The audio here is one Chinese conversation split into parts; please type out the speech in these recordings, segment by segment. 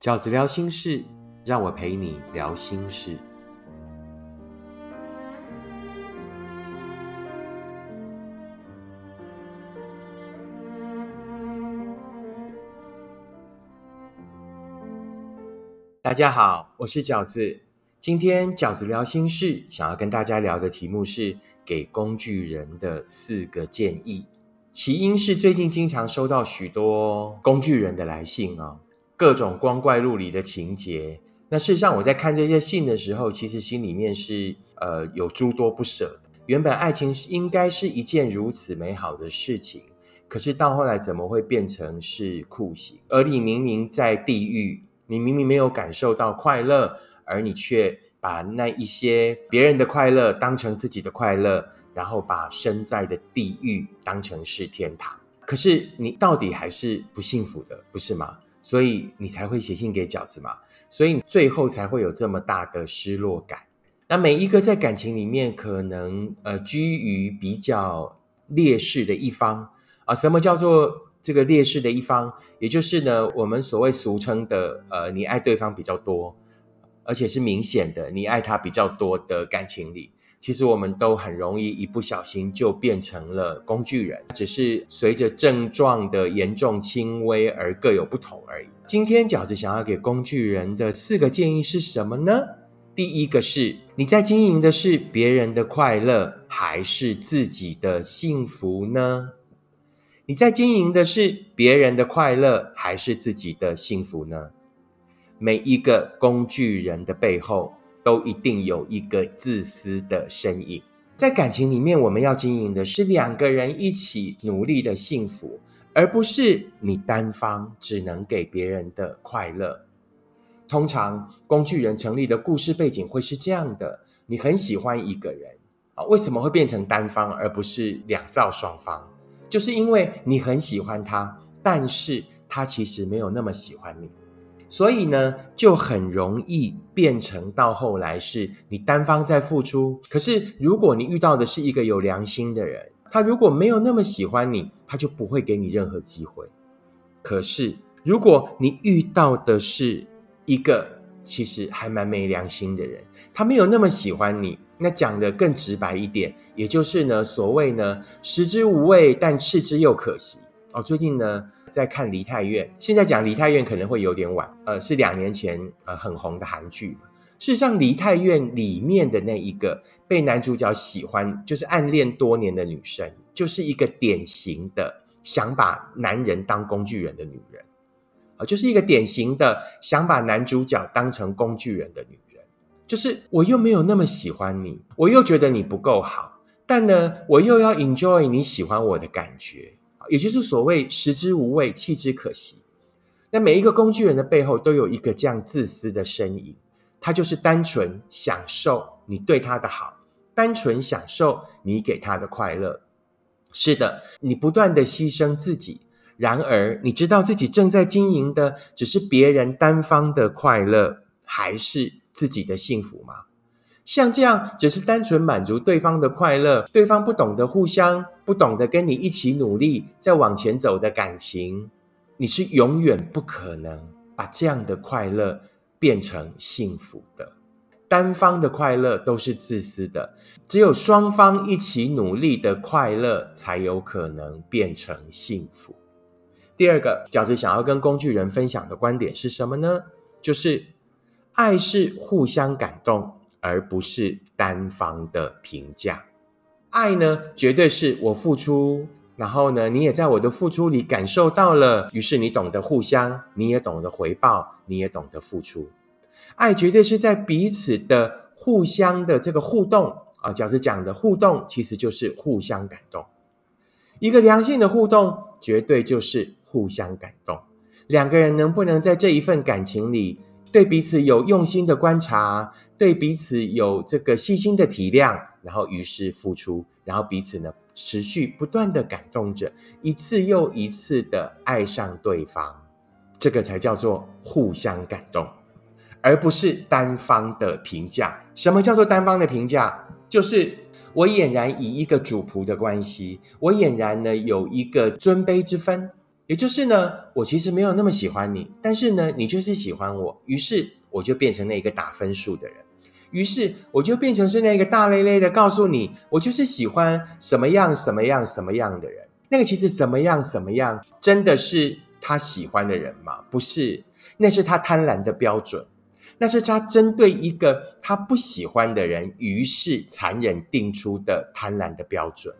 饺子聊心事，让我陪你聊心事。大家好，我是饺子。今天饺子聊心事，想要跟大家聊的题目是给工具人的四个建议。起因是最近经常收到许多工具人的来信啊，各种光怪陆离的情节。那事实上，我在看这些信的时候，其实心里面是呃有诸多不舍。原本爱情应该是一件如此美好的事情，可是到后来怎么会变成是酷刑？而你明明在地狱。你明明没有感受到快乐，而你却把那一些别人的快乐当成自己的快乐，然后把身在的地狱当成是天堂。可是你到底还是不幸福的，不是吗？所以你才会写信给饺子嘛。所以最后才会有这么大的失落感。那每一个在感情里面可能呃居于比较劣势的一方啊，什么叫做？这个劣势的一方，也就是呢，我们所谓俗称的，呃，你爱对方比较多，而且是明显的，你爱他比较多的感情里，其实我们都很容易一不小心就变成了工具人，只是随着症状的严重轻微而各有不同而已。今天饺子想要给工具人的四个建议是什么呢？第一个是，你在经营的是别人的快乐，还是自己的幸福呢？你在经营的是别人的快乐，还是自己的幸福呢？每一个工具人的背后，都一定有一个自私的身影。在感情里面，我们要经营的是两个人一起努力的幸福，而不是你单方只能给别人的快乐。通常，工具人成立的故事背景会是这样的：你很喜欢一个人啊，为什么会变成单方而不是两造双方？就是因为你很喜欢他，但是他其实没有那么喜欢你，所以呢，就很容易变成到后来是你单方在付出。可是如果你遇到的是一个有良心的人，他如果没有那么喜欢你，他就不会给你任何机会。可是如果你遇到的是一个其实还蛮没良心的人，他没有那么喜欢你。那讲的更直白一点，也就是呢，所谓呢，食之无味，但弃之又可惜。哦，最近呢在看《梨泰院》，现在讲《梨泰院》可能会有点晚，呃，是两年前呃很红的韩剧。事实上，《梨泰院》里面的那一个被男主角喜欢，就是暗恋多年的女生，就是一个典型的想把男人当工具人的女人，啊，就是一个典型的想把男主角当成工具人的女人。就是我又没有那么喜欢你，我又觉得你不够好，但呢，我又要 enjoy 你喜欢我的感觉，也就是所谓食之无味，弃之可惜。那每一个工具人的背后都有一个这样自私的身影，他就是单纯享受你对他的好，单纯享受你给他的快乐。是的，你不断的牺牲自己，然而你知道自己正在经营的只是别人单方的快乐，还是？自己的幸福吗？像这样只是单纯满足对方的快乐，对方不懂得互相，不懂得跟你一起努力，再往前走的感情，你是永远不可能把这样的快乐变成幸福的。单方的快乐都是自私的，只有双方一起努力的快乐，才有可能变成幸福。第二个饺子想要跟工具人分享的观点是什么呢？就是。爱是互相感动，而不是单方的评价。爱呢，绝对是我付出，然后呢，你也在我的付出里感受到了，于是你懂得互相，你也懂得回报，你也懂得付出。爱绝对是在彼此的互相的这个互动啊，饺子讲的互动，其实就是互相感动。一个良性的互动，绝对就是互相感动。两个人能不能在这一份感情里？对彼此有用心的观察，对彼此有这个细心的体谅，然后于是付出，然后彼此呢持续不断的感动着，一次又一次的爱上对方，这个才叫做互相感动，而不是单方的评价。什么叫做单方的评价？就是我俨然以一个主仆的关系，我俨然呢有一个尊卑之分。也就是呢，我其实没有那么喜欢你，但是呢，你就是喜欢我，于是我就变成那个打分数的人，于是我就变成是那个大咧咧的告诉你，我就是喜欢什么样什么样什么样的人。那个其实什么样什么样，真的是他喜欢的人吗？不是，那是他贪婪的标准，那是他针对一个他不喜欢的人，于是残忍定出的贪婪的标准。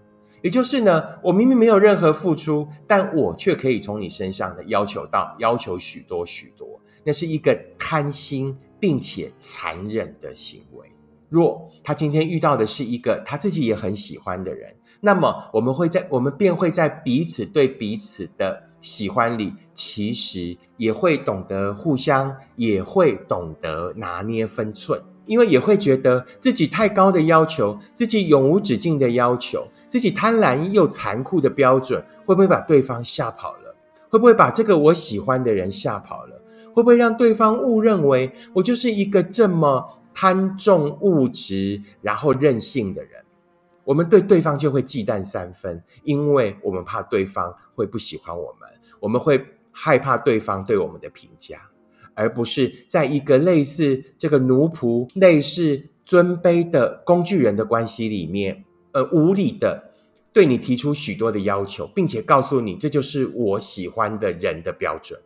也就是呢，我明明没有任何付出，但我却可以从你身上的要求到要求许多许多，那是一个贪心并且残忍的行为。若他今天遇到的是一个他自己也很喜欢的人，那么我们会在我们便会在彼此对彼此的喜欢里，其实也会懂得互相，也会懂得拿捏分寸。因为也会觉得自己太高的要求，自己永无止境的要求，自己贪婪又残酷的标准，会不会把对方吓跑了？会不会把这个我喜欢的人吓跑了？会不会让对方误认为我就是一个这么贪重物质，然后任性的人？我们对对方就会忌惮三分，因为我们怕对方会不喜欢我们，我们会害怕对方对我们的评价。而不是在一个类似这个奴仆、类似尊卑的工具人的关系里面，呃，无理的对你提出许多的要求，并且告诉你这就是我喜欢的人的标准。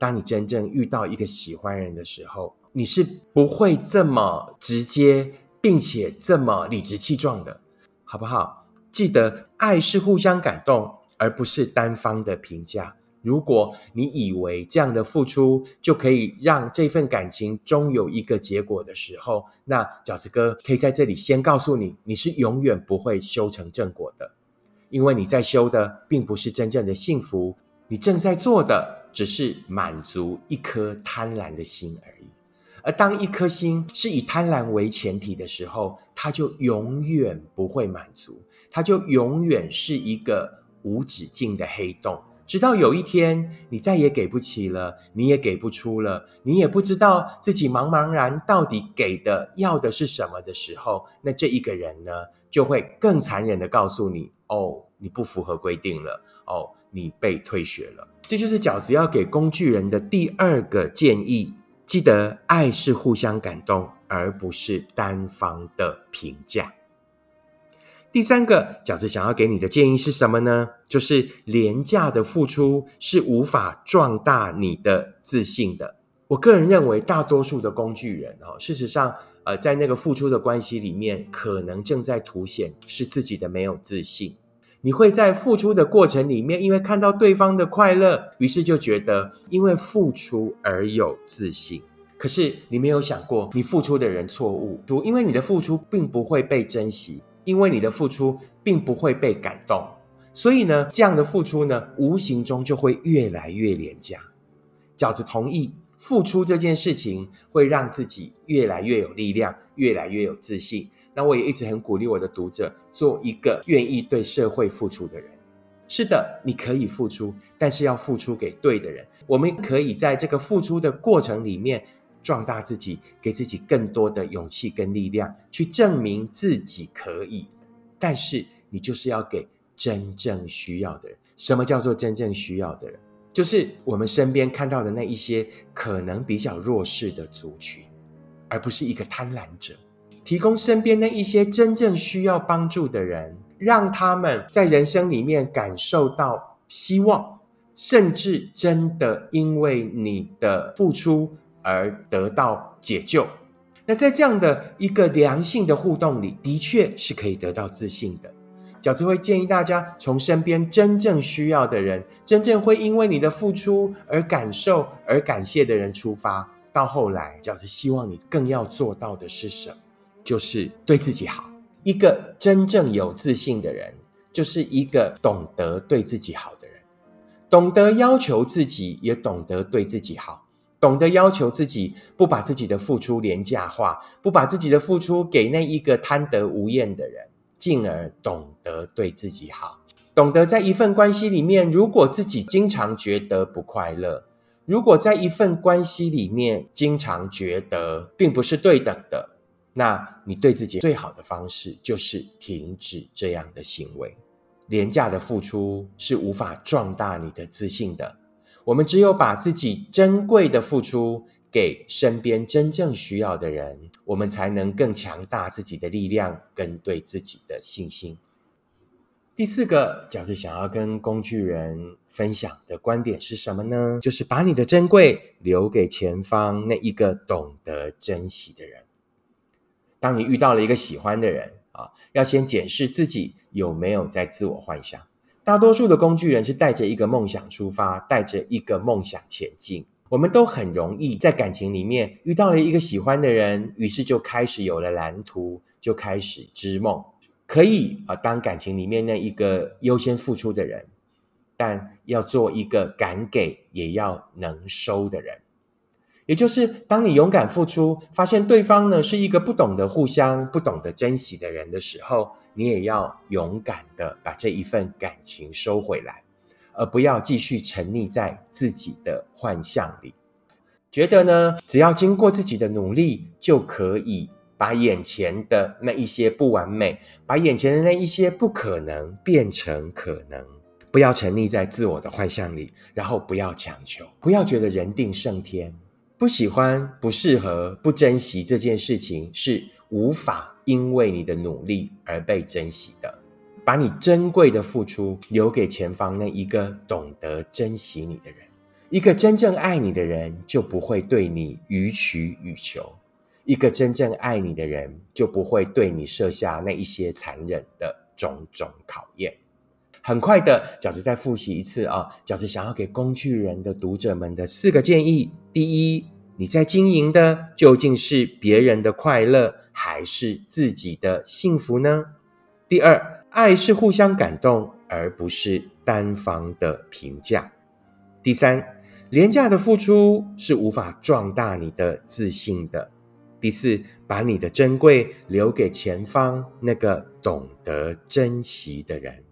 当你真正遇到一个喜欢人的时候，你是不会这么直接，并且这么理直气壮的，好不好？记得，爱是互相感动，而不是单方的评价。如果你以为这样的付出就可以让这份感情终有一个结果的时候，那饺子哥可以在这里先告诉你，你是永远不会修成正果的，因为你在修的并不是真正的幸福，你正在做的只是满足一颗贪婪的心而已。而当一颗心是以贪婪为前提的时候，它就永远不会满足，它就永远是一个无止境的黑洞。直到有一天，你再也给不起了，你也给不出了，你也不知道自己茫茫然到底给的要的是什么的时候，那这一个人呢，就会更残忍的告诉你：哦，你不符合规定了，哦，你被退学了。这就是饺子要给工具人的第二个建议：记得爱是互相感动，而不是单方的评价。第三个饺子想要给你的建议是什么呢？就是廉价的付出是无法壮大你的自信的。我个人认为，大多数的工具人哦，事实上，呃，在那个付出的关系里面，可能正在凸显是自己的没有自信。你会在付出的过程里面，因为看到对方的快乐，于是就觉得因为付出而有自信。可是你没有想过，你付出的人错误，因为你的付出并不会被珍惜。因为你的付出并不会被感动，所以呢，这样的付出呢，无形中就会越来越廉价。饺子同意，付出这件事情会让自己越来越有力量，越来越有自信。那我也一直很鼓励我的读者做一个愿意对社会付出的人。是的，你可以付出，但是要付出给对的人。我们可以在这个付出的过程里面。壮大自己，给自己更多的勇气跟力量，去证明自己可以。但是你就是要给真正需要的人。什么叫做真正需要的人？就是我们身边看到的那一些可能比较弱势的族群，而不是一个贪婪者。提供身边那一些真正需要帮助的人，让他们在人生里面感受到希望，甚至真的因为你的付出。而得到解救，那在这样的一个良性的互动里，的确是可以得到自信的。饺子会建议大家从身边真正需要的人、真正会因为你的付出而感受、而感谢的人出发。到后来，饺子希望你更要做到的是什么？就是对自己好。一个真正有自信的人，就是一个懂得对自己好的人，懂得要求自己，也懂得对自己好。懂得要求自己，不把自己的付出廉价化，不把自己的付出给那一个贪得无厌的人，进而懂得对自己好，懂得在一份关系里面，如果自己经常觉得不快乐，如果在一份关系里面经常觉得并不是对等的，那你对自己最好的方式就是停止这样的行为。廉价的付出是无法壮大你的自信的。我们只有把自己珍贵的付出给身边真正需要的人，我们才能更强大自己的力量跟对自己的信心。第四个，饺子想要跟工具人分享的观点是什么呢？就是把你的珍贵留给前方那一个懂得珍惜的人。当你遇到了一个喜欢的人啊，要先检视自己有没有在自我幻想。大多数的工具人是带着一个梦想出发，带着一个梦想前进。我们都很容易在感情里面遇到了一个喜欢的人，于是就开始有了蓝图，就开始织梦。可以啊，当感情里面那一个优先付出的人，但要做一个敢给也要能收的人。也就是当你勇敢付出，发现对方呢是一个不懂得互相、不懂得珍惜的人的时候，你也要勇敢的把这一份感情收回来，而不要继续沉溺在自己的幻象里，觉得呢只要经过自己的努力就可以。把眼前的那一些不完美，把眼前的那一些不可能变成可能。不要沉溺在自我的幻象里，然后不要强求，不要觉得人定胜天。不喜欢、不适合、不珍惜这件事情，是无法因为你的努力而被珍惜的。把你珍贵的付出留给前方那一个懂得珍惜你的人，一个真正爱你的人，就不会对你予取予求。一个真正爱你的人，就不会对你设下那一些残忍的种种考验。很快的，饺子再复习一次啊！饺子想要给工具人的读者们的四个建议：第一，你在经营的究竟是别人的快乐，还是自己的幸福呢？第二，爱是互相感动，而不是单方的评价。第三，廉价的付出是无法壮大你的自信的。第四，把你的珍贵留给前方那个懂得珍惜的人。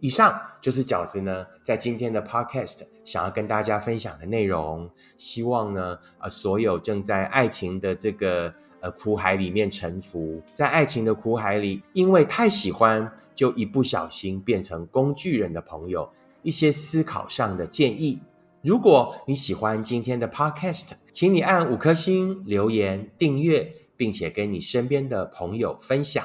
以上就是饺子呢，在今天的 podcast 想要跟大家分享的内容。希望呢，呃，所有正在爱情的这个呃苦海里面沉浮，在爱情的苦海里，因为太喜欢，就一不小心变成工具人的朋友，一些思考上的建议。如果你喜欢今天的 Podcast，请你按五颗星、留言、订阅，并且跟你身边的朋友分享。